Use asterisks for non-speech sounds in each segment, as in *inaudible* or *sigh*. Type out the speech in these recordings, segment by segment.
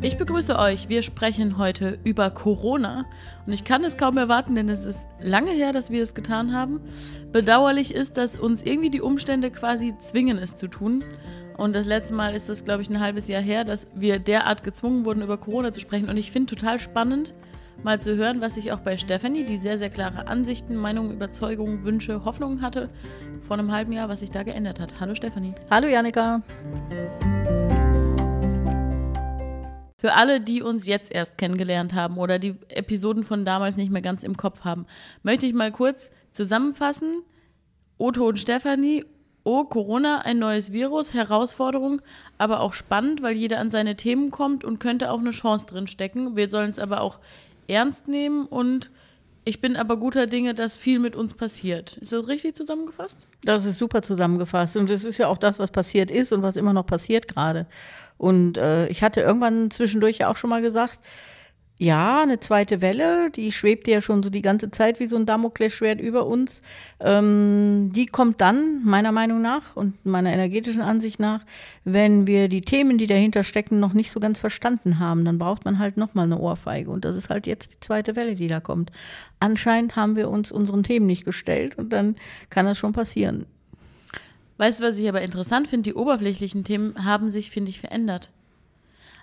Ich begrüße euch. Wir sprechen heute über Corona und ich kann es kaum erwarten, denn es ist lange her, dass wir es getan haben. Bedauerlich ist, dass uns irgendwie die Umstände quasi zwingen, es zu tun. Und das letzte Mal ist es, glaube ich, ein halbes Jahr her, dass wir derart gezwungen wurden, über Corona zu sprechen. Und ich finde total spannend, mal zu hören, was sich auch bei Stephanie, die sehr, sehr klare Ansichten, Meinungen, Überzeugungen, Wünsche, Hoffnungen hatte, vor einem halben Jahr, was sich da geändert hat. Hallo Stephanie. Hallo Janika. Für alle, die uns jetzt erst kennengelernt haben oder die Episoden von damals nicht mehr ganz im Kopf haben, möchte ich mal kurz zusammenfassen. Otto und Stefanie, oh, Corona, ein neues Virus, Herausforderung, aber auch spannend, weil jeder an seine Themen kommt und könnte auch eine Chance drin stecken. Wir sollen es aber auch ernst nehmen und ich bin aber guter Dinge, dass viel mit uns passiert. Ist das richtig zusammengefasst? Das ist super zusammengefasst. Und das ist ja auch das, was passiert ist und was immer noch passiert gerade. Und äh, ich hatte irgendwann zwischendurch ja auch schon mal gesagt, ja, eine zweite Welle, die schwebt ja schon so die ganze Zeit wie so ein Damoklesschwert über uns. Ähm, die kommt dann, meiner Meinung nach und meiner energetischen Ansicht nach, wenn wir die Themen, die dahinter stecken, noch nicht so ganz verstanden haben. Dann braucht man halt nochmal eine Ohrfeige. Und das ist halt jetzt die zweite Welle, die da kommt. Anscheinend haben wir uns unseren Themen nicht gestellt und dann kann das schon passieren. Weißt du, was ich aber interessant finde? Die oberflächlichen Themen haben sich, finde ich, verändert.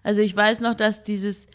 Also ich weiß noch, dass dieses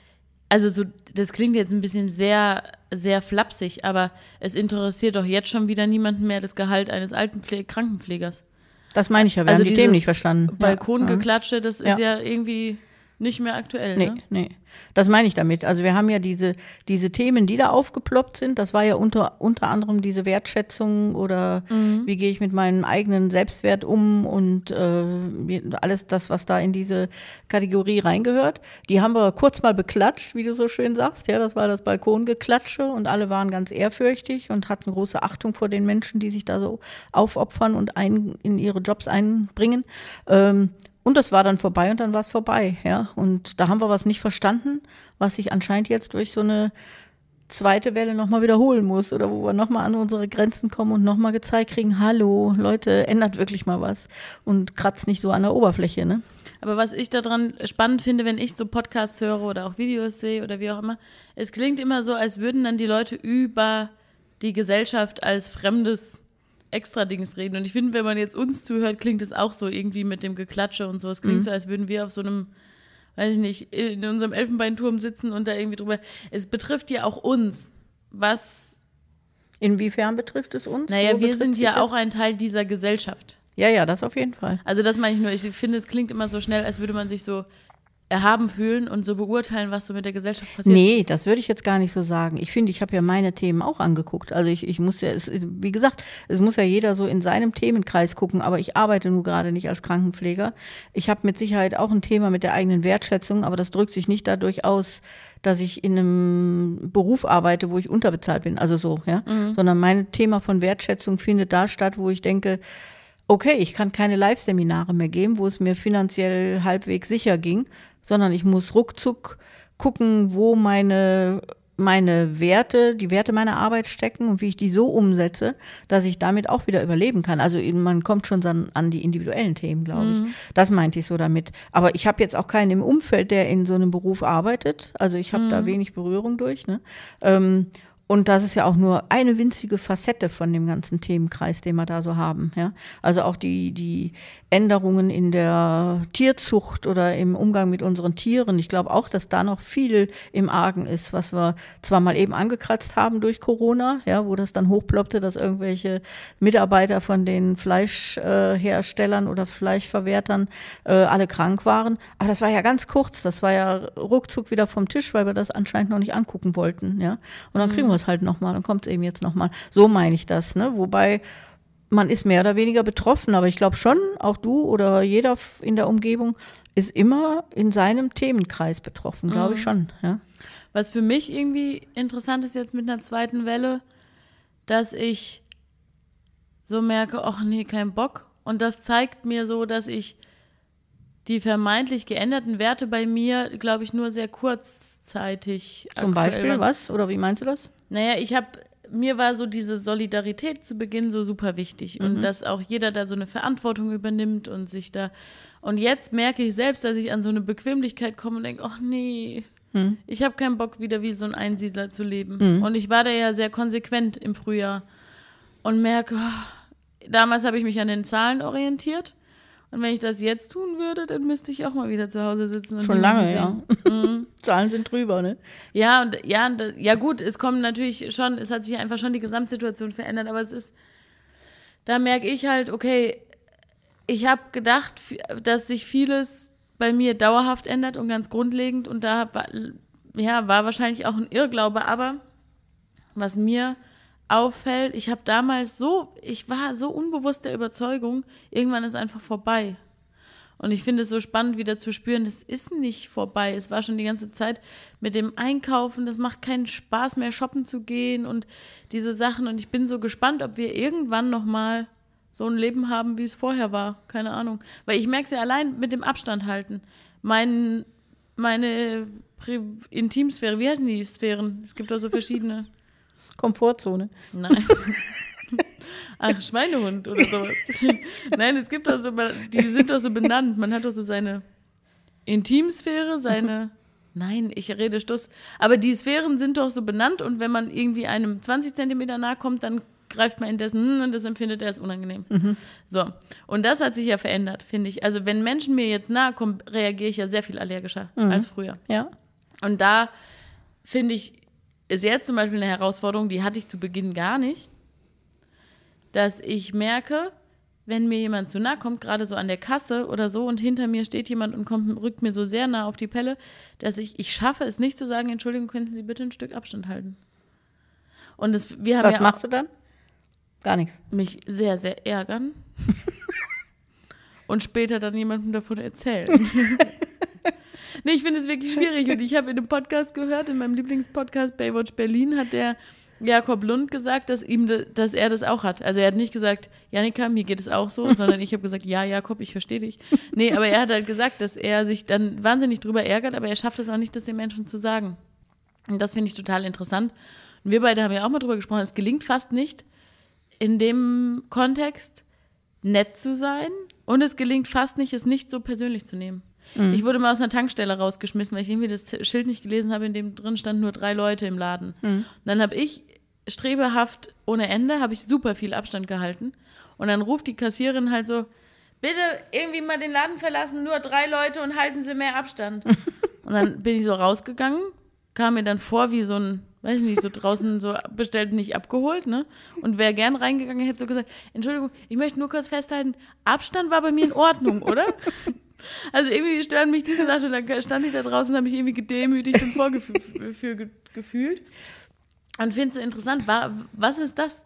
also so, das klingt jetzt ein bisschen sehr, sehr flapsig, aber es interessiert doch jetzt schon wieder niemanden mehr das Gehalt eines alten Krankenpflegers. Das meine ich ja, wir also haben die Themen nicht verstanden. Balkongeklatsche, das ist ja, ja irgendwie nicht mehr aktuell. Nee, ne? nee. Das meine ich damit. Also wir haben ja diese, diese Themen, die da aufgeploppt sind. Das war ja unter, unter anderem diese Wertschätzung oder mhm. wie gehe ich mit meinem eigenen Selbstwert um und äh, alles das, was da in diese Kategorie reingehört. Die haben wir kurz mal beklatscht, wie du so schön sagst. Ja, das war das Balkongeklatsche und alle waren ganz ehrfürchtig und hatten große Achtung vor den Menschen, die sich da so aufopfern und ein, in ihre Jobs einbringen. Ähm, und das war dann vorbei und dann war es vorbei, ja. Und da haben wir was nicht verstanden, was sich anscheinend jetzt durch so eine zweite Welle nochmal wiederholen muss oder wo wir nochmal an unsere Grenzen kommen und nochmal gezeigt kriegen, hallo, Leute, ändert wirklich mal was und kratzt nicht so an der Oberfläche, ne? Aber was ich daran spannend finde, wenn ich so Podcasts höre oder auch Videos sehe oder wie auch immer, es klingt immer so, als würden dann die Leute über die Gesellschaft als fremdes extra Dings reden. Und ich finde, wenn man jetzt uns zuhört, klingt es auch so irgendwie mit dem Geklatsche und so. Es klingt mhm. so, als würden wir auf so einem, weiß ich nicht, in unserem Elfenbeinturm sitzen und da irgendwie drüber. Es betrifft ja auch uns. Was. Inwiefern betrifft es uns? Naja, wir sind ja auch ein Teil dieser Gesellschaft. Ja, ja, das auf jeden Fall. Also das meine ich nur. Ich finde, es klingt immer so schnell, als würde man sich so erhaben fühlen und so beurteilen, was so mit der Gesellschaft passiert? Nee, das würde ich jetzt gar nicht so sagen. Ich finde, ich habe ja meine Themen auch angeguckt. Also ich, ich muss ja, es, wie gesagt, es muss ja jeder so in seinem Themenkreis gucken, aber ich arbeite nur gerade nicht als Krankenpfleger. Ich habe mit Sicherheit auch ein Thema mit der eigenen Wertschätzung, aber das drückt sich nicht dadurch aus, dass ich in einem Beruf arbeite, wo ich unterbezahlt bin, also so, ja, mhm. sondern mein Thema von Wertschätzung findet da statt, wo ich denke, okay, ich kann keine Live-Seminare mehr geben, wo es mir finanziell halbwegs sicher ging, sondern ich muss ruckzuck gucken, wo meine meine Werte, die Werte meiner Arbeit stecken und wie ich die so umsetze, dass ich damit auch wieder überleben kann. Also man kommt schon an die individuellen Themen, glaube ich. Mhm. Das meinte ich so damit. Aber ich habe jetzt auch keinen im Umfeld, der in so einem Beruf arbeitet. Also ich habe mhm. da wenig Berührung durch. Ne? Ähm, und das ist ja auch nur eine winzige Facette von dem ganzen Themenkreis, den wir da so haben. Ja? Also auch die, die Änderungen in der Tierzucht oder im Umgang mit unseren Tieren. Ich glaube auch, dass da noch viel im Argen ist, was wir zwar mal eben angekratzt haben durch Corona, ja, wo das dann hochploppte, dass irgendwelche Mitarbeiter von den Fleischherstellern oder Fleischverwertern äh, alle krank waren. Aber das war ja ganz kurz. Das war ja ruckzuck wieder vom Tisch, weil wir das anscheinend noch nicht angucken wollten. Ja? Und dann kriegen wir es halt nochmal, dann kommt es eben jetzt nochmal. So meine ich das. Ne? Wobei man ist mehr oder weniger betroffen, aber ich glaube schon, auch du oder jeder in der Umgebung ist immer in seinem Themenkreis betroffen, glaube ich mhm. schon. Ja? Was für mich irgendwie interessant ist jetzt mit einer zweiten Welle, dass ich so merke, ach nee, kein Bock. Und das zeigt mir so, dass ich die vermeintlich geänderten Werte bei mir, glaube ich, nur sehr kurzzeitig. Zum Beispiel was? Oder wie meinst du das? Naja, ich habe mir war so diese Solidarität zu Beginn so super wichtig und dass auch jeder da so eine Verantwortung übernimmt und sich da. Und jetzt merke ich selbst, dass ich an so eine Bequemlichkeit komme und denke, ach nee, ich habe keinen Bock wieder wie so ein Einsiedler zu leben. Und ich war da ja sehr konsequent im Frühjahr und merke, oh, damals habe ich mich an den Zahlen orientiert. Und wenn ich das jetzt tun würde, dann müsste ich auch mal wieder zu Hause sitzen. Und Schon lange, sehen. ja. *laughs* Zahlen sind drüber, ne? Ja, und ja, und, ja gut, es kommt natürlich schon, es hat sich einfach schon die Gesamtsituation verändert, aber es ist, da merke ich halt, okay, ich habe gedacht, dass sich vieles bei mir dauerhaft ändert und ganz grundlegend und da war, ja, war wahrscheinlich auch ein Irrglaube, aber was mir auffällt, ich habe damals so, ich war so unbewusst der Überzeugung, irgendwann ist einfach vorbei. Und ich finde es so spannend, wieder zu spüren, das ist nicht vorbei. Es war schon die ganze Zeit mit dem Einkaufen, das macht keinen Spaß mehr, shoppen zu gehen und diese Sachen. Und ich bin so gespannt, ob wir irgendwann nochmal so ein Leben haben, wie es vorher war. Keine Ahnung. Weil ich merke es ja allein mit dem Abstand halten. Mein, meine Pri Intimsphäre, wie heißen die Sphären? Es gibt doch so verschiedene. Komfortzone. Nein. *laughs* Ach, Schweinehund oder sowas. *laughs* Nein, es gibt doch so, die sind doch so benannt. Man hat doch so seine Intimsphäre, seine. Nein, ich rede Stuss. Aber die Sphären sind doch so benannt und wenn man irgendwie einem 20 Zentimeter nahe kommt, dann greift man in dessen hm, und das empfindet er als unangenehm. So. Und das hat sich ja verändert, finde ich. Also, wenn Menschen mir jetzt nahe kommen, reagiere ich ja sehr viel allergischer als früher. Ja. Und da finde ich, ist jetzt zum Beispiel eine Herausforderung, die hatte ich zu Beginn gar nicht, dass ich merke, wenn mir jemand zu nah kommt, gerade so an der Kasse oder so, und hinter mir steht jemand und kommt, rückt mir so sehr nah auf die Pelle, dass ich, ich schaffe es nicht zu sagen, Entschuldigung, könnten Sie bitte ein Stück Abstand halten. Und das, wir haben Was ja machst du dann? Gar nichts. mich sehr, sehr ärgern *laughs* und später dann jemandem davon erzählen. *laughs* nee, ich finde es wirklich schwierig und ich habe in einem Podcast gehört, in meinem Lieblingspodcast Baywatch Berlin, hat der Jakob Lund gesagt, dass ihm, de, dass er das auch hat. Also er hat nicht gesagt, Janika, mir geht es auch so, *laughs* sondern ich habe gesagt, ja, Jakob, ich verstehe dich. Nee, aber er hat halt gesagt, dass er sich dann wahnsinnig drüber ärgert, aber er schafft es auch nicht, das den Menschen zu sagen. Und das finde ich total interessant. Und wir beide haben ja auch mal drüber gesprochen, es gelingt fast nicht, in dem Kontext nett zu sein und es gelingt fast nicht, es nicht so persönlich zu nehmen. Ich wurde mal aus einer Tankstelle rausgeschmissen, weil ich irgendwie das Schild nicht gelesen habe, in dem drin stand nur drei Leute im Laden. Und dann habe ich strebehaft ohne Ende, habe ich super viel Abstand gehalten. Und dann ruft die Kassiererin halt so, bitte irgendwie mal den Laden verlassen, nur drei Leute und halten Sie mehr Abstand. *laughs* und dann bin ich so rausgegangen, kam mir dann vor wie so ein, weiß ich nicht, so draußen so bestellt, nicht abgeholt, ne? Und wer gern reingegangen hätte so gesagt, Entschuldigung, ich möchte nur kurz festhalten, Abstand war bei mir in Ordnung, oder? *laughs* Also irgendwie stören mich diese Sachen. Dann stand ich da draußen und habe mich irgendwie gedemütigt und *laughs* vorgefühlt. Und finde es so interessant, wa- was ist das?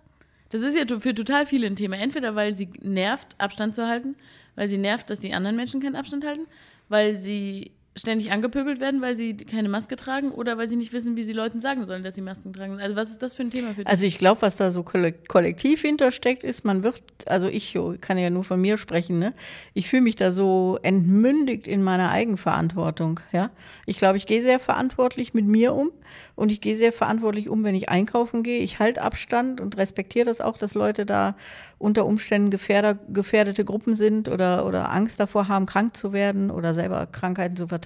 Das ist ja für total viele ein Thema. Entweder weil sie nervt, Abstand zu halten, weil sie nervt, dass die anderen Menschen keinen Abstand halten, weil sie ständig angepöbelt werden, weil sie keine Maske tragen oder weil sie nicht wissen, wie sie Leuten sagen sollen, dass sie Masken tragen. Also was ist das für ein Thema für dich? Also ich glaube, was da so kollek- kollektiv hintersteckt, ist, man wird, also ich kann ja nur von mir sprechen, ne? Ich fühle mich da so entmündigt in meiner Eigenverantwortung, ja. Ich glaube, ich gehe sehr verantwortlich mit mir um und ich gehe sehr verantwortlich um, wenn ich einkaufen gehe. Ich halte Abstand und respektiere das auch, dass Leute da unter Umständen gefährder, gefährdete Gruppen sind oder, oder Angst davor haben, krank zu werden oder selber Krankheiten zu verteilen.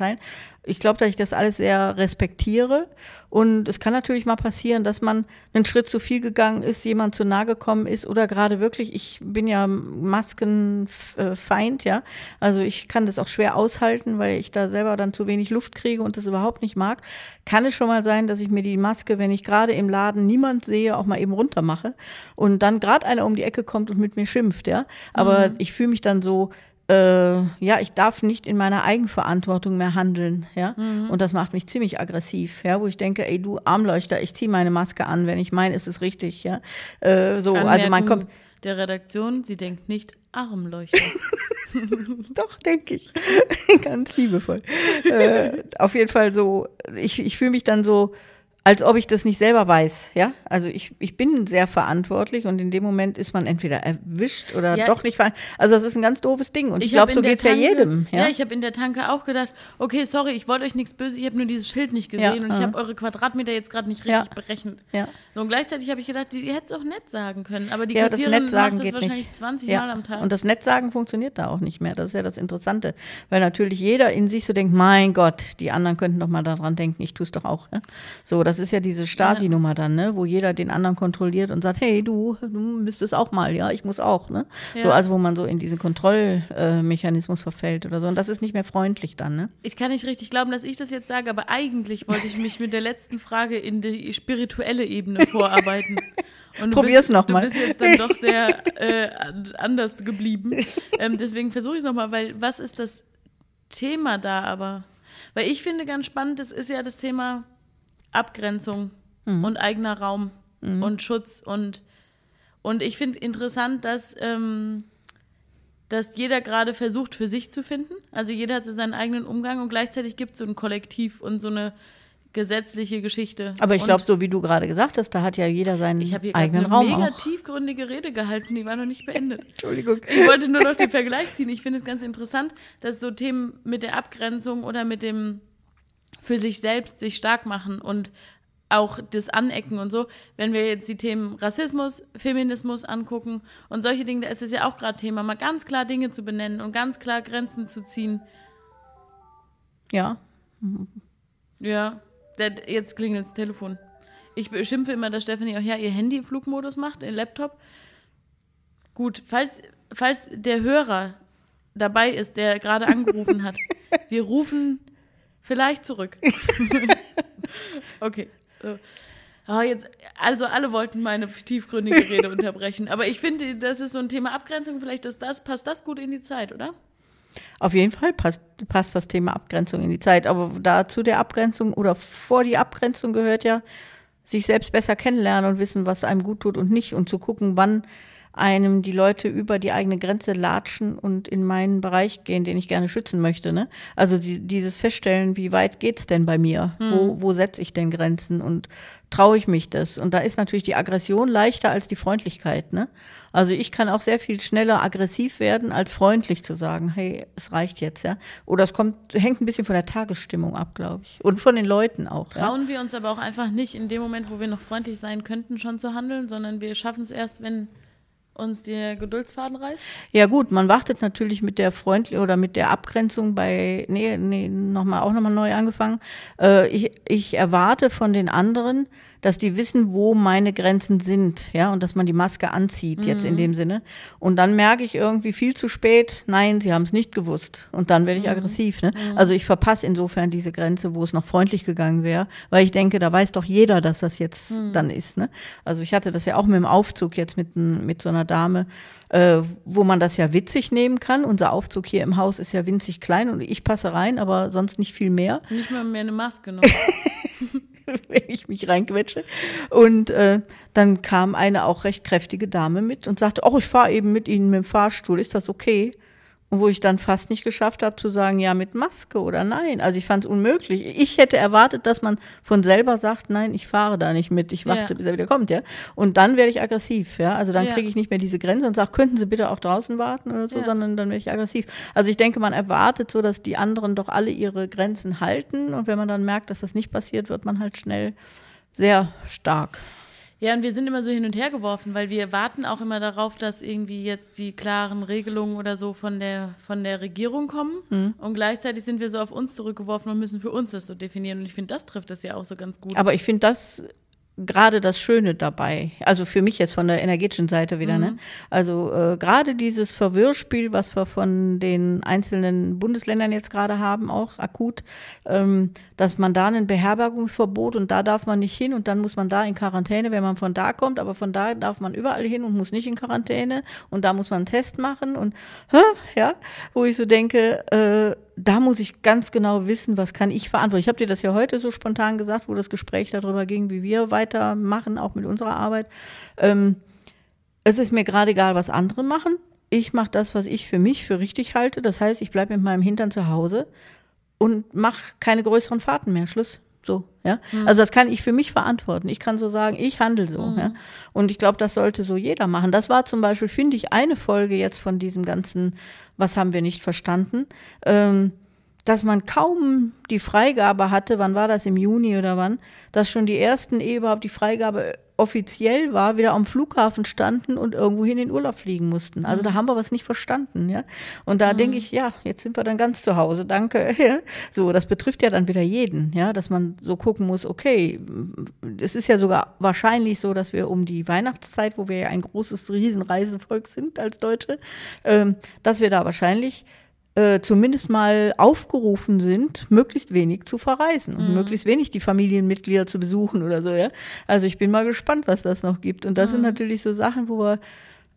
Ich glaube, dass ich das alles sehr respektiere. Und es kann natürlich mal passieren, dass man einen Schritt zu viel gegangen ist, jemand zu nahe gekommen ist oder gerade wirklich, ich bin ja Maskenfeind, ja. Also ich kann das auch schwer aushalten, weil ich da selber dann zu wenig Luft kriege und das überhaupt nicht mag. Kann es schon mal sein, dass ich mir die Maske, wenn ich gerade im Laden niemand sehe, auch mal eben runter mache und dann gerade einer um die Ecke kommt und mit mir schimpft, ja. Aber ich fühle mich dann so, äh, ja, ich darf nicht in meiner Eigenverantwortung mehr handeln, ja. Und das macht mich ziemlich aggressiv, ja, wo ich denke, ey, du Armleuchter, ich ziehe meine Maske an, wenn ich meine, ist es richtig, ja. Äh, so, also Anmerkung kommt, der Redaktion, sie denkt nicht Armleuchter. *laughs* *laughs* doch, denke ich, *laughs* ganz liebevoll. äh, auf jeden Fall so, ich, ich fühle mich dann so als ob ich das nicht selber weiß, ja. Also ich, ich bin sehr verantwortlich und in dem Moment ist man entweder erwischt oder Ja. doch nicht verantwortlich. Also das ist ein ganz doofes Ding und ich, hab glaube, so der geht's ja jedem. Ja, Ja, ich habe in der Tanke auch gedacht, okay, sorry, ich wollte euch nichts böse, ich habe nur dieses Schild nicht gesehen Ja, und ich äh. habe eure Quadratmeter jetzt gerade nicht richtig berechnet. ja. So, und gleichzeitig habe ich gedacht, die- ihr hättet es auch nett sagen können, aber die Ja, Kassiererin macht das geht wahrscheinlich nicht. 20 ja. Mal am Tag. Und das Nettsagen funktioniert da auch nicht mehr. Das ist ja das Interessante. Weil natürlich jeder in sich so denkt, mein Gott, die anderen könnten doch mal daran denken, ich tue es doch auch. So, das ist ja diese Stasi-Nummer dann, ne? wo jeder den anderen kontrolliert und sagt, hey, du, du müsstest auch mal, ja, ich muss auch. Ne? So, Ja. also wo man so in diesen Kontrollmechanismus verfällt oder so. Und das ist nicht mehr freundlich dann, ne? ich kann nicht richtig glauben, dass ich das jetzt sage, aber eigentlich wollte ich mich mit der letzten Frage in die spirituelle Ebene vorarbeiten. *laughs* Und Probier's bist- noch mal. Du bist jetzt dann doch sehr *laughs* äh, an- anders geblieben. Ähm, deswegen versuche ich es nochmal, weil was ist das Thema da aber? Weil ich finde ganz spannend, das ist ja das Thema Abgrenzung Mhm. und eigener Raum und Schutz und und ich finde interessant, dass ähm, dass jeder gerade versucht, für sich zu finden. Also jeder hat so seinen eigenen Umgang und gleichzeitig gibt es so ein Kollektiv und so eine gesetzliche Geschichte. Aber ich glaube, so wie du gerade gesagt hast, da hat ja jeder seinen ich habe hier eigenen eine Raum mega auch. tiefgründige Rede gehalten, die war noch nicht beendet. *laughs* Entschuldigung. Ich wollte nur noch den Vergleich ziehen. Ich finde es ganz interessant, dass so Themen mit der Abgrenzung oder mit dem für sich selbst sich stark machen und auch das Anecken und so, wenn wir jetzt die Themen Rassismus, Feminismus angucken und solche Dinge, da ist es ja auch gerade Thema, mal ganz klar Dinge zu benennen und ganz klar Grenzen zu ziehen. Ja. Ja, der, jetzt klingelt das Telefon. Ich beschimpfe immer, dass Stephanie auch ja ihr Handy Flugmodus macht, den Laptop. Gut, falls, falls der Hörer dabei ist, der gerade angerufen hat, *laughs* wir rufen vielleicht zurück. *laughs* okay. So. Ah, jetzt, also alle wollten meine tiefgründige Rede *laughs* unterbrechen. Aber ich finde, das ist so ein Thema Abgrenzung. Vielleicht ist das, passt das gut in die Zeit, oder? Auf jeden Fall passt, passt das Thema Abgrenzung in die Zeit. Aber dazu der Abgrenzung oder vor die Abgrenzung gehört ja, sich selbst besser kennenlernen und wissen, was einem gut tut und nicht. Und zu gucken, wann einem die Leute über die eigene Grenze latschen und in meinen Bereich gehen, den ich gerne schützen möchte. Ne? Also die, dieses Feststellen, wie weit geht's denn bei mir? Wo, wo setze ich denn Grenzen und traue ich mich das? Und da ist natürlich die Aggression leichter als die Freundlichkeit. Ne? Also ich kann auch sehr viel schneller aggressiv werden, als freundlich zu sagen, hey, es reicht jetzt, ja. Oder es kommt, hängt ein bisschen von der Tagesstimmung ab, glaube ich. Und von den Leuten auch. Ja? Trauen wir uns aber auch einfach nicht in dem Moment, wo wir noch freundlich sein könnten, schon zu handeln, sondern wir schaffen es erst, wenn uns der Geduldsfaden reißt. Ja gut, man wartet natürlich mit der freundlich oder mit der Abgrenzung bei, nee, nee, nochmal, auch nochmal neu angefangen. Äh, ich, ich erwarte von den anderen, dass die wissen, wo meine Grenzen sind, ja, und dass man die Maske anzieht, jetzt in dem Sinne. Und dann merke ich irgendwie viel zu spät, nein, sie haben es nicht gewusst. Und dann werde ich aggressiv. Ne? Also ich verpasse insofern diese Grenze, wo es noch freundlich gegangen wäre, weil ich denke, da weiß doch jeder, dass das jetzt dann ist. Ne? Also ich hatte das ja auch mit dem Aufzug jetzt mit, mit so einer Dame, äh, wo man das ja witzig nehmen kann. Unser Aufzug hier im Haus ist ja winzig klein und ich passe rein, aber sonst nicht viel mehr. Nicht mal mehr eine Maske noch. *laughs* wenn ich mich reinquetsche. Und äh, dann kam eine auch recht kräftige Dame mit und sagte, oh, ich fahre eben mit Ihnen mit dem Fahrstuhl, ist das okay? Und wo ich dann fast nicht geschafft habe zu sagen, ja, mit Maske oder nein. Also ich fand es unmöglich. Ich hätte erwartet, dass man von selber sagt, nein, ich fahre da nicht mit, ich warte, Ja. bis er wieder kommt, ja. Und dann werde ich aggressiv, ja. Also dann Ja. kriege ich nicht mehr diese Grenze und sage, könnten Sie bitte auch draußen warten oder so, Ja. sondern dann werde ich aggressiv. Also ich denke, man erwartet so, dass die anderen doch alle ihre Grenzen halten und wenn man dann merkt, dass das nicht passiert, wird man halt schnell sehr stark. Ja, und wir sind immer so hin und her geworfen, weil wir warten auch immer darauf, dass irgendwie jetzt die klaren Regelungen oder so von der, von der Regierung kommen. Mhm. Und gleichzeitig sind wir so auf uns zurückgeworfen und müssen für uns das so definieren. Und ich finde, das trifft das ja auch so ganz gut. Aber ich finde das gerade das Schöne dabei. Also für mich jetzt von der energetischen Seite wieder. Ne? Also äh, gerade dieses Verwirrspiel, was wir von den einzelnen Bundesländern jetzt gerade haben, auch akut, ähm, dass man da ein Beherbergungsverbot und da darf man nicht hin und dann muss man da in Quarantäne, wenn man von da kommt, aber von da darf man überall hin und muss nicht in Quarantäne und da muss man einen Test machen und ja, wo ich so denke, äh, da muss ich ganz genau wissen, was kann ich verantworten. Ich habe dir das ja heute so spontan gesagt, wo das Gespräch darüber ging, wie wir weitermachen, auch mit unserer Arbeit. Ähm, es ist mir gerade egal, was andere machen. Ich mache das, was ich für mich für richtig halte. Das heißt, ich bleibe mit meinem Hintern zu Hause und mache keine größeren Fahrten mehr. Schluss. So, ja. Mhm. Also das kann ich für mich verantworten. Ich kann so sagen, ich handle so. Mhm. Ja? Und ich glaube, das sollte so jeder machen. Das war zum Beispiel, finde ich, eine Folge jetzt von diesem ganzen, was haben wir nicht verstanden, ähm, dass man kaum die Freigabe hatte, wann war das, im Juni oder wann, dass schon die ersten, ehe überhaupt die Freigabe offiziell war, wieder am Flughafen standen und irgendwohin in den Urlaub fliegen mussten. Also mhm. da haben wir was nicht verstanden, ja. Und da mhm. denke ich, ja, jetzt sind wir dann ganz zu Hause, danke. *laughs* so, das betrifft ja dann wieder jeden, ja, dass man so gucken muss, okay, es ist ja sogar wahrscheinlich so, dass wir um die Weihnachtszeit, wo wir ja ein großes Riesenreisevolk sind als Deutsche, ähm, dass wir da wahrscheinlich äh, zumindest mal aufgerufen sind, möglichst wenig zu verreisen und mhm. möglichst wenig die Familienmitglieder zu besuchen oder so, ja. Also ich bin mal gespannt, was das noch gibt. Und das mhm. sind natürlich so Sachen, wo wir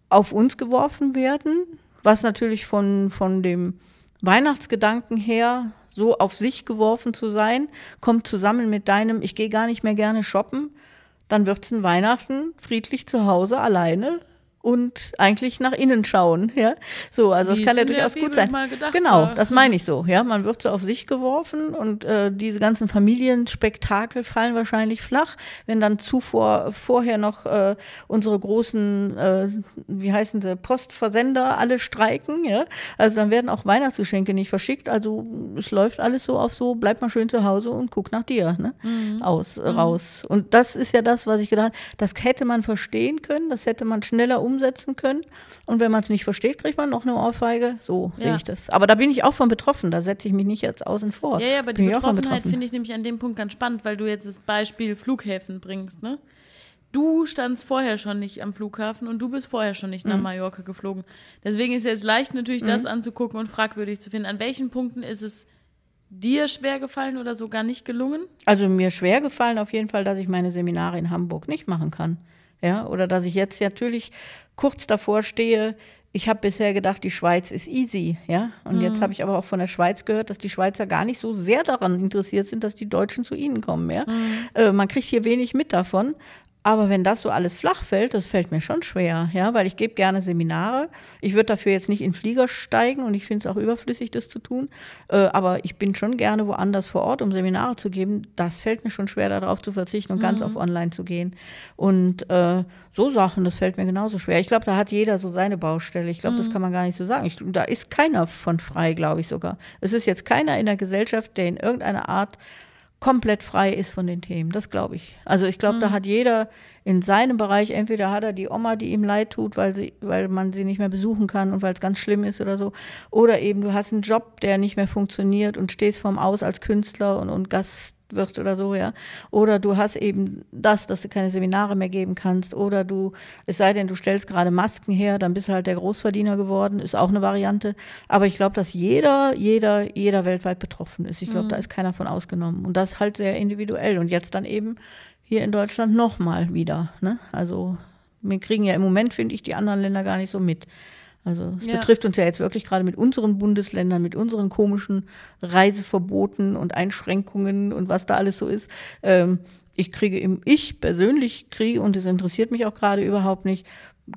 auf uns geworfen werden, was natürlich von, von dem Weihnachtsgedanken her so auf sich geworfen zu sein, kommt zusammen mit deinem, ich gehe gar nicht mehr gerne shoppen, dann wird es ein Weihnachten friedlich zu Hause alleine und eigentlich nach innen schauen, ja. So, also das kann ja durchaus gut sein. Gedacht, genau, war. das meine ich so, ja. Man wird so auf sich geworfen und äh, diese ganzen Familienspektakel fallen wahrscheinlich flach, wenn dann zuvor vorher noch äh, unsere großen, äh, wie heißen sie, Postversender alle streiken, ja. Also dann werden auch Weihnachtsgeschenke nicht verschickt. Also es läuft alles so auf so, bleib mal schön zu Hause und guck nach dir, ne? Mhm. Aus, mhm. raus. Und das ist ja das, was ich gedacht habe, das hätte man verstehen können, das hätte man schneller umsetzen umsetzen können. Und wenn man es nicht versteht, kriegt man noch eine Ohrfeige. So ja. sehe ich das. Aber da bin ich auch von betroffen. Da setze ich mich nicht jetzt außen vor. Ja, ja, aber bin die Betroffenheit finde ich nämlich an dem Punkt ganz spannend, weil du jetzt das Beispiel Flughäfen bringst, ne? Du standst vorher schon nicht am Flughafen und du bist vorher schon nicht nach mhm. Mallorca geflogen. Deswegen ist es jetzt leicht natürlich, mhm. das anzugucken und fragwürdig zu finden. An welchen Punkten ist es dir schwer gefallen oder sogar nicht gelungen? Also mir schwer gefallen auf jeden Fall, dass ich meine Seminare in Hamburg nicht machen kann. Ja, oder dass ich jetzt natürlich kurz davor stehe, ich habe bisher gedacht, die Schweiz ist easy, ja. Und mhm. jetzt habe ich aber auch von der Schweiz gehört, dass die Schweizer gar nicht so sehr daran interessiert sind, dass die Deutschen zu ihnen kommen, ja. Mhm. Äh, man kriegt hier wenig mit davon. Aber wenn das so alles flach fällt, das fällt mir schon schwer, ja, weil ich gebe gerne Seminare. Ich würde dafür jetzt nicht in Flieger steigen und ich finde es auch überflüssig, das zu tun. Äh, aber ich bin schon gerne woanders vor Ort, um Seminare zu geben. Das fällt mir schon schwer, darauf zu verzichten und mhm. ganz auf online zu gehen. Und äh, so Sachen, das fällt mir genauso schwer. Ich glaube, da hat jeder so seine Baustelle. Ich glaube, mhm. das kann man gar nicht so sagen. Ich, da ist keiner von frei, glaube ich sogar. Es ist jetzt keiner in der Gesellschaft, der in irgendeiner Art komplett frei ist von den Themen. Das glaube ich. Also ich glaube, mhm. da hat jeder in seinem Bereich, entweder hat er die Oma, die ihm leid tut, weil, sie, weil man sie nicht mehr besuchen kann und weil es ganz schlimm ist oder so. Oder eben du hast einen Job, der nicht mehr funktioniert und stehst vorm Aus als Künstler und, und Gast wird oder so, ja. Oder du hast eben das, dass du keine Seminare mehr geben kannst. Oder du, es sei denn, du stellst gerade Masken her, dann bist du halt der Großverdiener geworden, ist auch eine Variante. Aber ich glaube, dass jeder, jeder, jeder weltweit betroffen ist. Ich glaube, mhm. da ist keiner von ausgenommen. Und das halt sehr individuell. Und jetzt dann eben hier in Deutschland nochmal wieder. Ne? Also wir kriegen ja im Moment, finde ich, die anderen Länder gar nicht so mit. Also es ja. betrifft uns ja jetzt wirklich gerade mit unseren Bundesländern, mit unseren komischen Reiseverboten und Einschränkungen und was da alles so ist. Ähm, ich kriege im, ich persönlich kriege, und es interessiert mich auch gerade überhaupt nicht,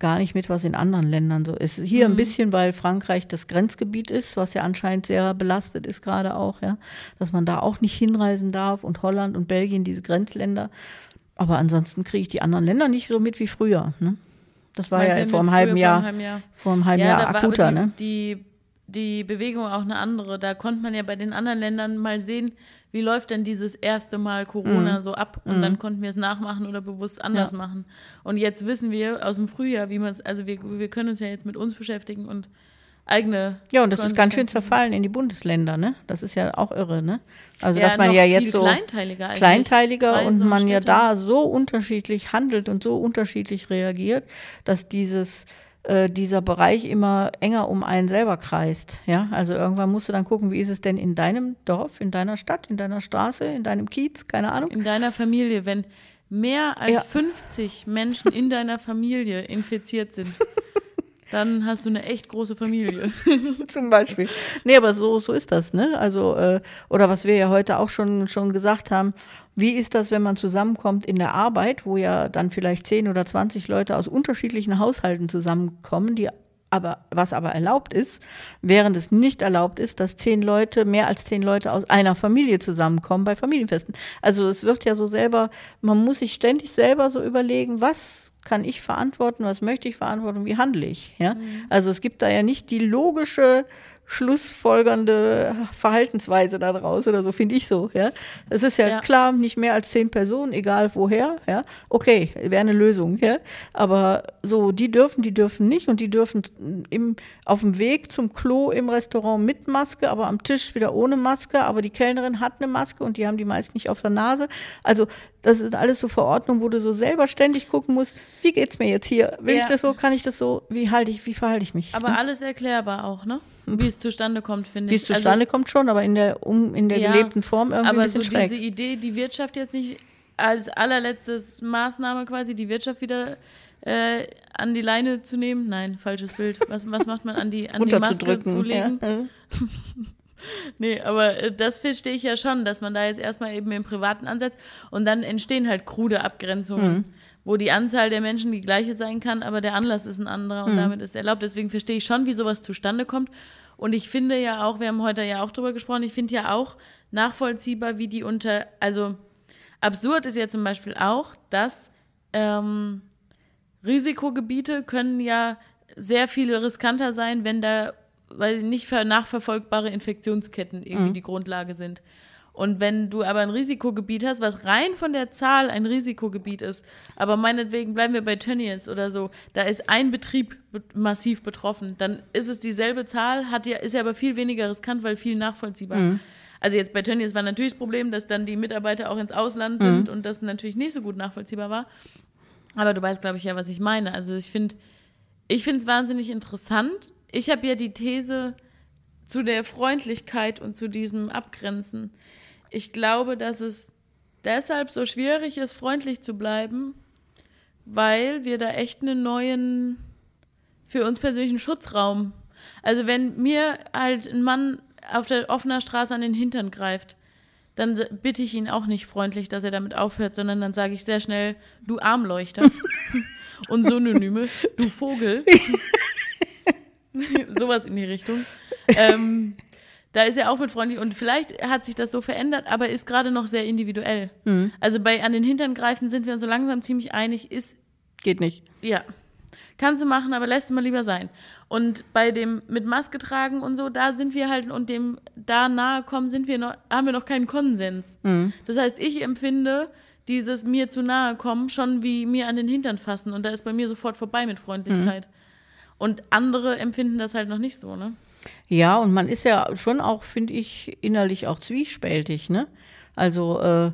gar nicht mit, was in anderen Ländern so ist. Hier mhm. ein bisschen, weil Frankreich das Grenzgebiet ist, was ja anscheinend sehr belastet ist gerade auch, ja, dass man da auch nicht hinreisen darf und Holland und Belgien, diese Grenzländer. Aber ansonsten kriege ich die anderen Länder nicht so mit wie früher. Ne? Das war Meinst ja vor einem halben Jahr, vor einem halben Jahr, vor einem halben ja, Jahr akuter, die, ne? Die, die Bewegung auch eine andere. Da konnte man ja bei den anderen Ländern mal sehen, wie läuft denn dieses erste Mal Corona mm. so ab? Und mm. dann konnten wir es nachmachen oder bewusst anders ja. machen. Und jetzt wissen wir aus dem Frühjahr, wie man es, also wir, wir können uns ja jetzt mit uns beschäftigen und eigene. Ja, und das ist ganz schön zerfallen in die Bundesländer, ne? Das ist ja auch irre, ne? Also, ja, dass man ja jetzt so kleinteiliger, kleinteiliger und man ja da so unterschiedlich handelt und so unterschiedlich reagiert, dass dieses äh, dieser Bereich immer enger um einen selber kreist. Ja, also irgendwann musst du dann gucken, wie ist es denn in deinem Dorf, in deiner Stadt, in deiner Straße, in deinem Kiez, keine Ahnung. In deiner Familie, wenn mehr als ja. 50 Menschen in deiner Familie infiziert sind. *laughs* dann hast du eine echt große Familie. *laughs* Zum Beispiel. Nee, aber so, so ist das, ne? Also, äh, oder was wir ja heute auch schon, schon gesagt haben, wie ist das, wenn man zusammenkommt in der Arbeit, wo ja dann vielleicht 10 oder 20 Leute aus unterschiedlichen Haushalten zusammenkommen, die aber, was aber erlaubt ist, während es nicht erlaubt ist, dass zehn Leute, mehr als zehn Leute aus einer Familie zusammenkommen bei Familienfesten. Also es wird ja so selber, man muss sich ständig selber so überlegen, was kann ich verantworten, was möchte ich verantworten, wie handle ich. Ja? Mhm. Also es gibt da ja nicht die logische schlussfolgernde Verhaltensweise daraus oder so, finde ich so. Ja? Es ist ja, ja, klar, nicht mehr als zehn Personen, egal woher. Ja? Okay, wäre eine Lösung. Ja? Aber so, die dürfen, die dürfen nicht und die dürfen im, auf dem Weg zum Klo im Restaurant mit Maske, aber am Tisch wieder ohne Maske. Aber die Kellnerin hat eine Maske und die haben die meist nicht auf der Nase. Also das sind alles so Verordnungen, wo du so selber ständig gucken musst, wie geht's mir jetzt hier? Will ja. ich das so, kann ich das so, wie halte ich, wie verhalte ich mich? Aber hm? alles erklärbar auch, ne? Wie es zustande kommt, finde ich. Wie es zustande also, kommt schon, aber in der, um, in der ja, gelebten Form irgendwie aber ein bisschen so schräg. diese Idee, die Wirtschaft jetzt nicht als allerletztes Maßnahme quasi, die Wirtschaft wieder äh, an die Leine zu nehmen. Nein, falsches Bild. Was, was macht man an die, an die Maske zu legen? Ja. *laughs* *laughs* nee, aber äh, das verstehe ich ja schon, dass man da jetzt erstmal eben im Privaten ansetzt und dann entstehen halt krude Abgrenzungen. Mhm wo die Anzahl der Menschen die gleiche sein kann, aber der Anlass ist ein anderer und mhm. damit ist erlaubt. Deswegen verstehe ich schon, wie sowas zustande kommt. Und ich finde ja auch, wir haben heute ja auch drüber gesprochen, ich finde ja auch nachvollziehbar, wie die unter, also absurd ist ja zum Beispiel auch, dass ähm, Risikogebiete können ja sehr viel riskanter sein, wenn da, weil nicht nachverfolgbare Infektionsketten irgendwie mhm. die Grundlage sind. Und wenn du aber ein Risikogebiet hast, was rein von der Zahl ein Risikogebiet ist, aber meinetwegen bleiben wir bei Tönnies oder so, da ist ein Betrieb massiv betroffen, dann ist es dieselbe Zahl, hat ja, ist ja aber viel weniger riskant, weil viel nachvollziehbar. Mhm. Also jetzt bei Tönnies war natürlich das Problem, dass dann die Mitarbeiter auch ins Ausland mhm. sind und das natürlich nicht so gut nachvollziehbar war. Aber du weißt, glaube ich, ja, was ich meine. Also ich finde, ich finde es wahnsinnig interessant. Ich habe ja die These zu der Freundlichkeit und zu diesem Abgrenzen ich glaube, dass es deshalb so schwierig ist, freundlich zu bleiben, weil wir da echt einen neuen, für uns persönlichen Schutzraum. Also wenn mir halt ein Mann auf der offenen Straße an den Hintern greift, dann bitte ich ihn auch nicht freundlich, dass er damit aufhört, sondern dann sage ich sehr schnell, du Armleuchter *laughs* und Synonyme, du Vogel. *laughs* *laughs* Sowas in die Richtung. Ähm, da ist er auch mit freundlich und vielleicht hat sich das so verändert, aber ist gerade noch sehr individuell. Mhm. Also bei an den Hintern greifen sind wir uns so langsam ziemlich einig, ist. Geht nicht. Ja. Kannst du machen, aber lässt mal lieber sein. Und bei dem mit Maske tragen und so, da sind wir halt und dem da nahe kommen, sind wir noch, haben wir noch keinen Konsens. Mhm. Das heißt, ich empfinde dieses mir zu nahe kommen schon wie mir an den Hintern fassen und da ist bei mir sofort vorbei mit Freundlichkeit. Mhm. Und andere empfinden das halt noch nicht so, ne? Ja, und man ist ja schon auch, finde ich, innerlich auch zwiespältig, ne? Also äh,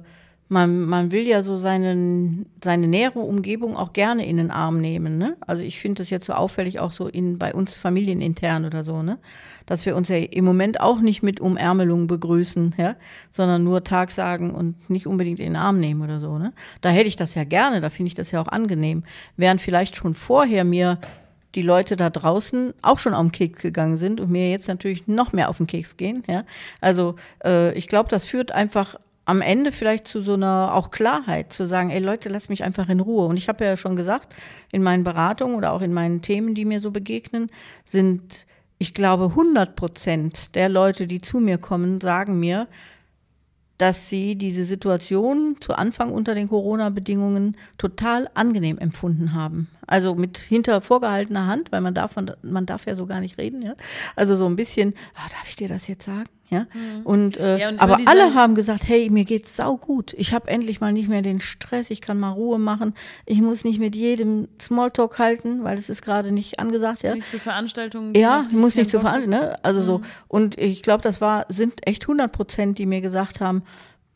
man, man will ja so seinen, seine nähere Umgebung auch gerne in den Arm nehmen, ne? Also ich finde das jetzt so auffällig auch so in, bei uns familienintern oder so, ne? Dass wir uns ja im Moment auch nicht mit Umärmelung begrüßen, ja? Sondern nur Tag sagen und nicht unbedingt in den Arm nehmen oder so, ne? Da hätte ich das ja gerne, da finde ich das ja auch angenehm. Während vielleicht schon vorher mir die Leute da draußen auch schon auf den Keks gegangen sind und mir jetzt natürlich noch mehr auf den Keks gehen. Ja? Also äh, ich glaube, das führt einfach am Ende vielleicht zu so einer auch Klarheit, zu sagen, ey Leute, lasst mich einfach in Ruhe. Und ich habe ja schon gesagt, in meinen Beratungen oder auch in meinen Themen, die mir so begegnen, sind, ich glaube, 100 Prozent der Leute, die zu mir kommen, sagen mir, dass sie diese Situation zu Anfang unter den Corona-Bedingungen total angenehm empfunden haben. Also mit hinter vorgehaltener Hand, weil man darf, man darf ja so gar nicht reden. Ja? Also so ein bisschen, ah, darf ich dir das jetzt sagen? Ja? Mhm. Und, äh, ja, und aber alle haben gesagt, hey, mir geht's sau gut. Ich habe endlich mal nicht mehr den Stress, ich kann mal Ruhe machen. Ich muss nicht mit jedem Smalltalk halten, weil es ist gerade nicht angesagt. Ja? Nicht zu Veranstaltungen. Ja, muss nicht zu Veranstaltungen. Ne? Also mhm. so. Und ich glaube, das war, sind echt 100 Prozent, die mir gesagt haben,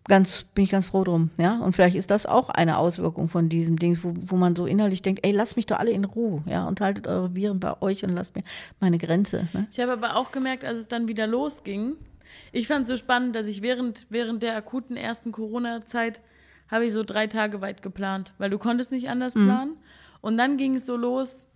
ganz, bin ich ganz froh drum, ja. Und vielleicht ist das auch eine Auswirkung von diesem Ding, wo, wo man so innerlich denkt, ey, lasst mich doch alle in Ruhe, ja, und haltet eure Viren bei euch und lasst mir meine Grenze. Ne? Ich habe aber auch gemerkt, als es dann wieder losging, ich fand es so spannend, dass ich während, während der akuten ersten Corona-Zeit habe ich so drei Tage weit geplant, weil du konntest nicht anders mhm. planen. Und dann ging es so los,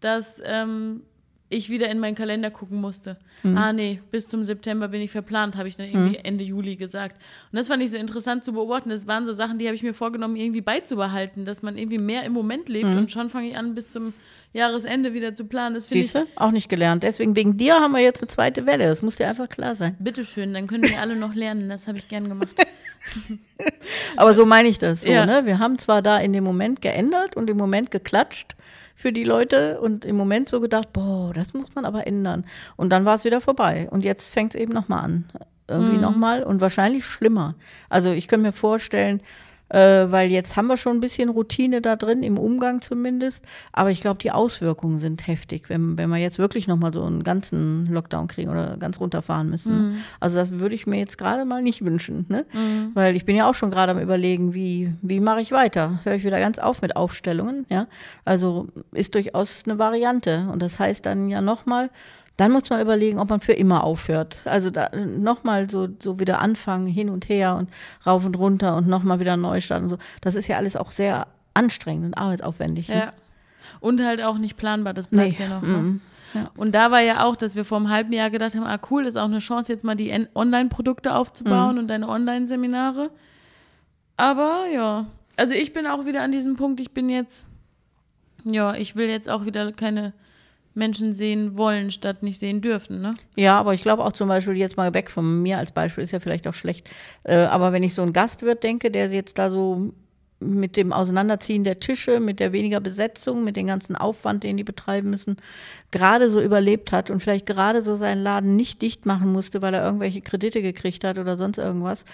dass ähm, ich wieder in meinen Kalender gucken musste. Mhm. Ah, nee, bis zum September bin ich verplant, habe ich dann irgendwie mhm. Ende Juli gesagt. Und das fand ich so interessant zu beobachten. Das waren so Sachen, die habe ich mir vorgenommen, irgendwie beizubehalten, dass man irgendwie mehr im Moment lebt. Mhm. Und schon fange ich an, bis zum Jahresende wieder zu planen. Das Siehst du? Auch nicht gelernt. Deswegen, wegen dir haben wir jetzt eine zweite Welle. Das muss dir einfach klar sein. Bitteschön, dann können wir alle noch lernen. Das habe ich gern gemacht. *laughs* *laughs* Aber so meine ich das so, ja. ne? Wir haben zwar da in dem Moment geändert und im Moment geklatscht, für die Leute und im Moment so gedacht, boah, das muss man aber ändern. Und dann war es wieder vorbei. Und jetzt fängt es eben nochmal an. Irgendwie mhm. nochmal und wahrscheinlich schlimmer. Also ich könnte mir vorstellen, äh, weil jetzt haben wir schon ein bisschen Routine da drin, im Umgang zumindest. Aber ich glaube, die Auswirkungen sind heftig, wenn, wenn wir jetzt wirklich nochmal so einen ganzen Lockdown kriegen oder ganz runterfahren müssen. Ne? Mhm. Also das würde ich mir jetzt gerade mal nicht wünschen, ne? Mhm. Weil ich bin ja auch schon gerade am überlegen, wie, wie mache ich weiter? Höre ich wieder ganz auf mit Aufstellungen, ja? Also ist durchaus eine Variante. Und das heißt dann ja nochmal, dann muss man überlegen, ob man für immer aufhört. Also da nochmal so, so wieder anfangen, hin und her und rauf und runter und nochmal wieder neu starten und so. Das ist ja alles auch sehr anstrengend und arbeitsaufwendig. Ne? Ja. Und halt auch nicht planbar, das bleibt nee. ja noch. Ne? Mm. Ja. Und da war ja auch, dass wir vor einem halben Jahr gedacht haben, ah cool, ist auch eine Chance, jetzt mal die Online-Produkte aufzubauen mm. und deine Online-Seminare. Aber ja, also ich bin auch wieder an diesem Punkt, ich bin jetzt, ja, ich will jetzt auch wieder keine Menschen sehen wollen, statt nicht sehen dürfen. Ne? Ja, aber ich glaube auch zum Beispiel jetzt mal weg von mir als Beispiel, ist ja vielleicht auch schlecht. Äh, aber wenn ich so einen Gastwirt denke, der jetzt da so mit dem Auseinanderziehen der Tische, mit der weniger Besetzung, mit dem ganzen Aufwand, den die betreiben müssen, gerade so überlebt hat und vielleicht gerade so seinen Laden nicht dicht machen musste, weil er irgendwelche Kredite gekriegt hat oder sonst irgendwas.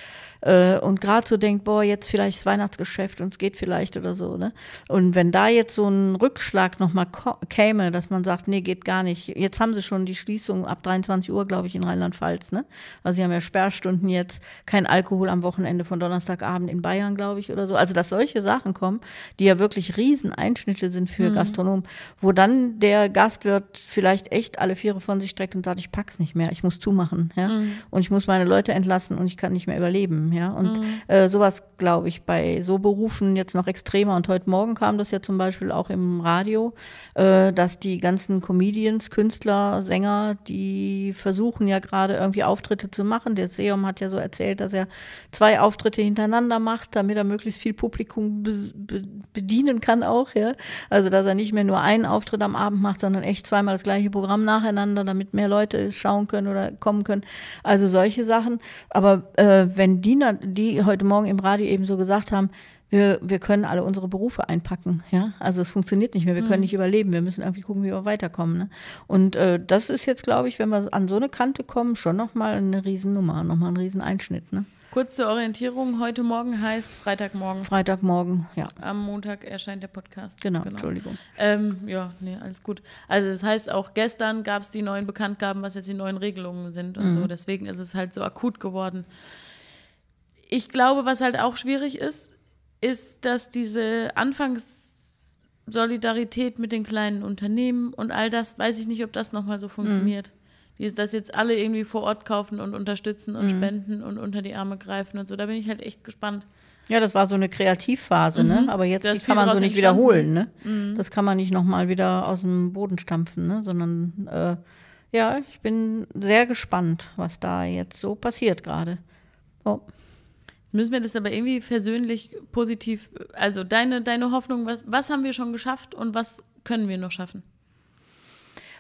Äh, und gerade so denkt, boah, jetzt vielleicht das Weihnachtsgeschäft und es geht vielleicht oder so. Ne? Und wenn da jetzt so ein Rückschlag nochmal käme, dass man sagt, nee, geht gar nicht. Jetzt haben sie schon die Schließung ab 23 Uhr, glaube ich, in Rheinland-Pfalz. Ne? Also sie haben ja Sperrstunden jetzt, kein Alkohol am Wochenende von Donnerstagabend in Bayern, glaube ich, oder so. Also dass solche Sachen kommen, die ja wirklich Rieseneinschnitte sind für mhm. Gastronomen, wo dann der Gastwirt vielleicht echt alle Viere von sich streckt und sagt, ich pack's nicht mehr, ich muss zumachen, ja. Mhm. Und ich muss meine Leute entlassen und ich kann nicht mehr überleben, ja. Und mhm. äh, sowas, glaube ich, bei so Berufen jetzt noch extremer. Und heute Morgen kam das ja zum Beispiel auch im Radio, äh, dass die ganzen Comedians, Künstler, Sänger, die versuchen ja gerade irgendwie Auftritte zu machen. Der Seum hat ja so erzählt, dass er zwei Auftritte hintereinander macht, damit er möglichst viel Publikum be be bedienen kann auch, ja. Also dass er nicht mehr nur einen Auftritt am Abend macht, sondern echt zweimal das gleiche Programm nacheinander, damit mehr Leute schauen können oder kommen können. Also solche Sachen. Aber äh, wenn die, die heute Morgen im Radio eben so gesagt haben, wir, wir können alle unsere Berufe einpacken, ja. Also es funktioniert nicht mehr, wir können mhm. nicht überleben, wir müssen irgendwie gucken, wie wir weiterkommen. Ne? Und äh, das ist jetzt, glaube ich, wenn wir an so eine Kante kommen, schon nochmal eine Riesennummer, nochmal ein Rieseneinschnitt. Ne? Kurze Orientierung, heute Morgen heißt Freitagmorgen. Freitagmorgen, ja. Am Montag erscheint der Podcast. Genau, genau. Entschuldigung. Ähm, ja, nee, alles gut. Also das heißt, auch gestern gab es die neuen Bekanntgaben, was jetzt die neuen Regelungen sind und mhm. so. Deswegen ist es halt so akut geworden. Ich glaube, was halt auch schwierig ist, ist, dass diese Anfangssolidarität mit den kleinen Unternehmen und all das, weiß ich nicht, ob das nochmal so funktioniert. Mhm die das jetzt alle irgendwie vor Ort kaufen und unterstützen und mhm. spenden und unter die Arme greifen und so. Da bin ich halt echt gespannt. Ja, das war so eine Kreativphase, ne? mhm. ne? Aber jetzt die kann man so nicht entstanden. wiederholen, ne? Mhm. Das kann man nicht nochmal wieder aus dem Boden stampfen, ne? Sondern äh, ja, ich bin sehr gespannt, was da jetzt so passiert gerade. Oh. Müssen wir das aber irgendwie versöhnlich positiv, also deine, deine Hoffnung, was, was haben wir schon geschafft und was können wir noch schaffen?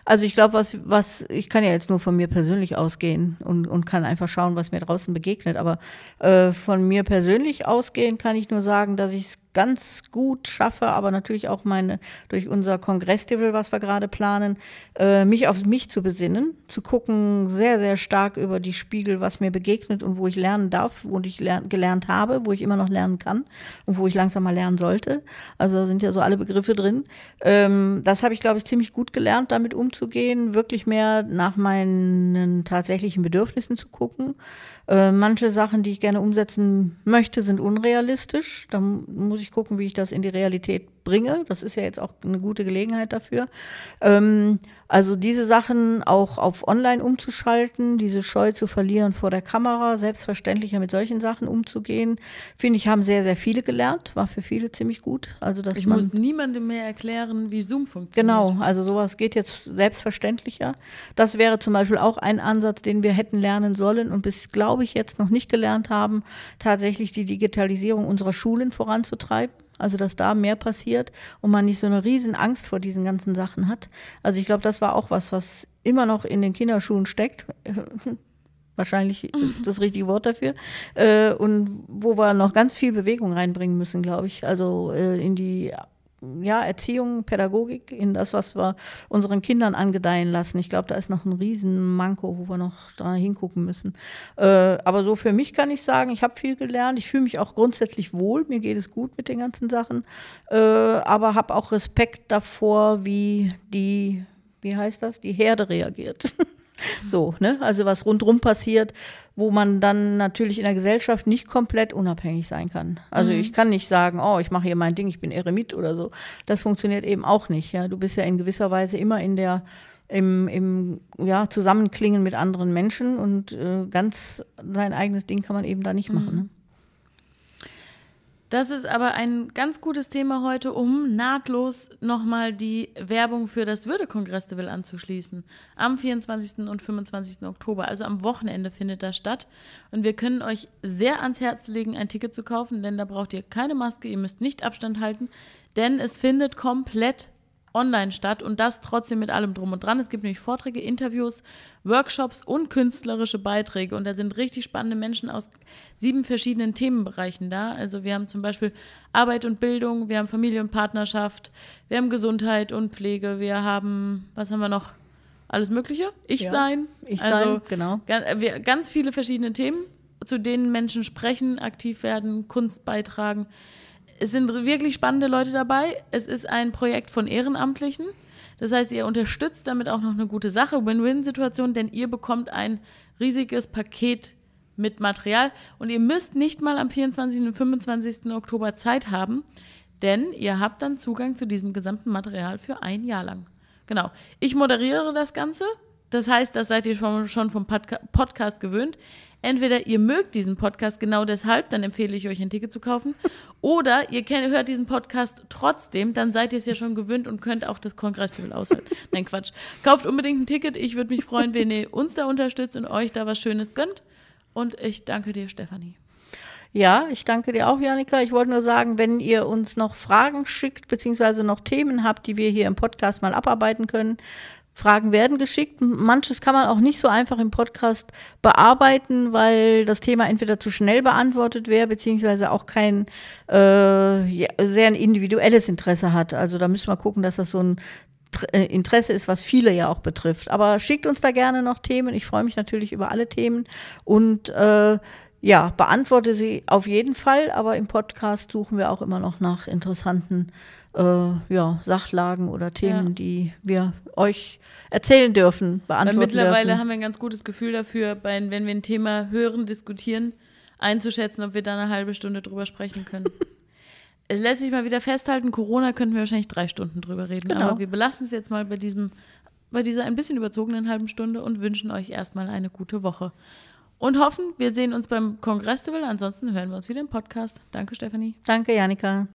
Also ich glaube, was, was, ich kann ja jetzt nur von mir persönlich ausgehen und, und kann einfach schauen, was mir draußen begegnet. Aber äh, von mir persönlich ausgehen kann ich nur sagen, dass ich es ganz gut schaffe, aber natürlich auch meine, durch unser Kongresslevel, was wir gerade planen, äh, mich auf mich zu besinnen, zu gucken, sehr, sehr stark über die Spiegel, was mir begegnet und wo ich lernen darf, wo ich lern, gelernt habe, wo ich immer noch lernen kann und wo ich langsam mal lernen sollte. Also da sind ja so alle Begriffe drin. Ähm, das habe ich, glaube ich, ziemlich gut gelernt, damit umzugehen, wirklich mehr nach meinen tatsächlichen Bedürfnissen zu gucken. Äh, manche Sachen, die ich gerne umsetzen möchte, sind unrealistisch. Da muss ich gucken, wie ich das in die Realität bringe. Das ist ja jetzt auch eine gute Gelegenheit dafür. Ähm, also diese Sachen auch auf Online umzuschalten, diese Scheu zu verlieren vor der Kamera, selbstverständlicher mit solchen Sachen umzugehen, finde ich, haben sehr, sehr viele gelernt. War für viele ziemlich gut. Also, dass Ich muss niemandem mehr erklären, wie Zoom funktioniert. Genau, also sowas geht jetzt selbstverständlicher. Das wäre zum Beispiel auch ein Ansatz, den wir hätten lernen sollen und bis, glaube ich, jetzt noch nicht gelernt haben, tatsächlich die Digitalisierung unserer Schulen voranzutreiben. Also dass da mehr passiert und man nicht so eine riesen Angst vor diesen ganzen Sachen hat. Also ich glaube, das war auch was, was immer noch in den Kinderschuhen steckt. *laughs* Wahrscheinlich *laughs* das richtige Wort dafür. Äh, und wo wir noch ganz viel Bewegung reinbringen müssen, glaube ich. Also äh, in die ja, Erziehung, Pädagogik, in das, was wir unseren Kindern angedeihen lassen. Ich glaube, da ist noch ein Riesenmanko, wo wir noch da hingucken müssen. Äh, aber so für mich kann ich sagen, ich habe viel gelernt. Ich fühle mich auch grundsätzlich wohl. Mir geht es gut mit den ganzen Sachen. Äh, aber habe auch Respekt davor, wie die, wie heißt das, die Herde reagiert. *laughs* So, ne? Also was rundrum passiert, wo man dann natürlich in der Gesellschaft nicht komplett unabhängig sein kann. Also Mhm. ich kann nicht sagen, oh, ich mache hier mein Ding, ich bin Eremit oder so. Das funktioniert eben auch nicht. Ja, du bist ja in gewisser Weise immer in der im, im ja, Zusammenklingen mit anderen Menschen und äh, ganz sein eigenes Ding kann man eben da nicht Mhm. machen. Ne? Das ist aber ein ganz gutes Thema heute, um nahtlos nochmal die Werbung für das Würde-Kongress-Festival anzuschließen. Am 24. und 25. Oktober, also am Wochenende findet das statt. Und wir können euch sehr ans Herz legen, ein Ticket zu kaufen, denn da braucht ihr keine Maske, ihr müsst nicht Abstand halten, denn es findet komplett online statt und das trotzdem mit allem drum und dran. Es gibt nämlich Vorträge, Interviews, Workshops und künstlerische Beiträge und da sind richtig spannende Menschen aus sieben verschiedenen Themenbereichen da. Also wir haben zum Beispiel Arbeit und Bildung, wir haben Familie und Partnerschaft, wir haben Gesundheit und Pflege, wir haben, was haben wir noch? Alles Mögliche? Ich Ja, sein. Ich also sein, genau. Ganz, wir, ganz viele verschiedene Themen, zu denen Menschen sprechen, aktiv werden, Kunst beitragen. Es sind wirklich spannende Leute dabei. Es ist ein Projekt von Ehrenamtlichen. Das heißt, ihr unterstützt damit auch noch eine gute Sache, Win-Win-Situation, denn ihr bekommt ein riesiges Paket mit Material und ihr müsst nicht mal am 24. und 25. Oktober Zeit haben, denn ihr habt dann Zugang zu diesem gesamten Material für ein Jahr lang. Genau. Ich moderiere das Ganze. Das heißt, das seid ihr schon, schon vom Podca Podcast gewöhnt. Entweder ihr mögt diesen Podcast genau deshalb, dann empfehle ich euch ein Ticket zu kaufen. Oder ihr kennt, hört diesen Podcast trotzdem, dann seid ihr es ja schon gewöhnt und könnt auch das Kongresslevel aushalten. *laughs* Nein, Quatsch. Kauft unbedingt ein Ticket. Ich würde mich freuen, wenn ihr uns da unterstützt und euch da was Schönes gönnt. Und ich danke dir, Stefanie. Ja, ich danke dir auch, Janika. Ich wollte nur sagen, wenn ihr uns noch Fragen schickt, beziehungsweise noch Themen habt, die wir hier im Podcast mal abarbeiten können, Fragen werden geschickt. Manches kann man auch nicht so einfach im Podcast bearbeiten, weil das Thema entweder zu schnell beantwortet wäre, beziehungsweise auch kein äh, ja, sehr ein individuelles Interesse hat. Also da müssen wir gucken, dass das so ein äh, Interesse ist, was viele ja auch betrifft. Aber schickt uns da gerne noch Themen. Ich freue mich natürlich über alle Themen und äh, ja, beantworte sie auf jeden Fall, aber im Podcast suchen wir auch immer noch nach interessanten äh, ja, Sachlagen oder Themen, Ja. die wir euch erzählen dürfen, Weil beantworten mittlerweile dürfen. haben wir ein ganz gutes Gefühl dafür, bei, wenn wir ein Thema hören, diskutieren, einzuschätzen, ob wir da eine halbe Stunde drüber sprechen können. *laughs* es lässt sich mal wieder festhalten, Corona könnten wir wahrscheinlich drei Stunden drüber reden. Genau. Aber wir belassen es jetzt mal bei diesem, bei dieser ein bisschen überzogenen halben Stunde und wünschen euch erstmal eine gute Woche. Und hoffen, wir sehen uns beim Kongressfestival. Ansonsten hören wir uns wieder im Podcast. Danke, Stefanie. Danke, Janika.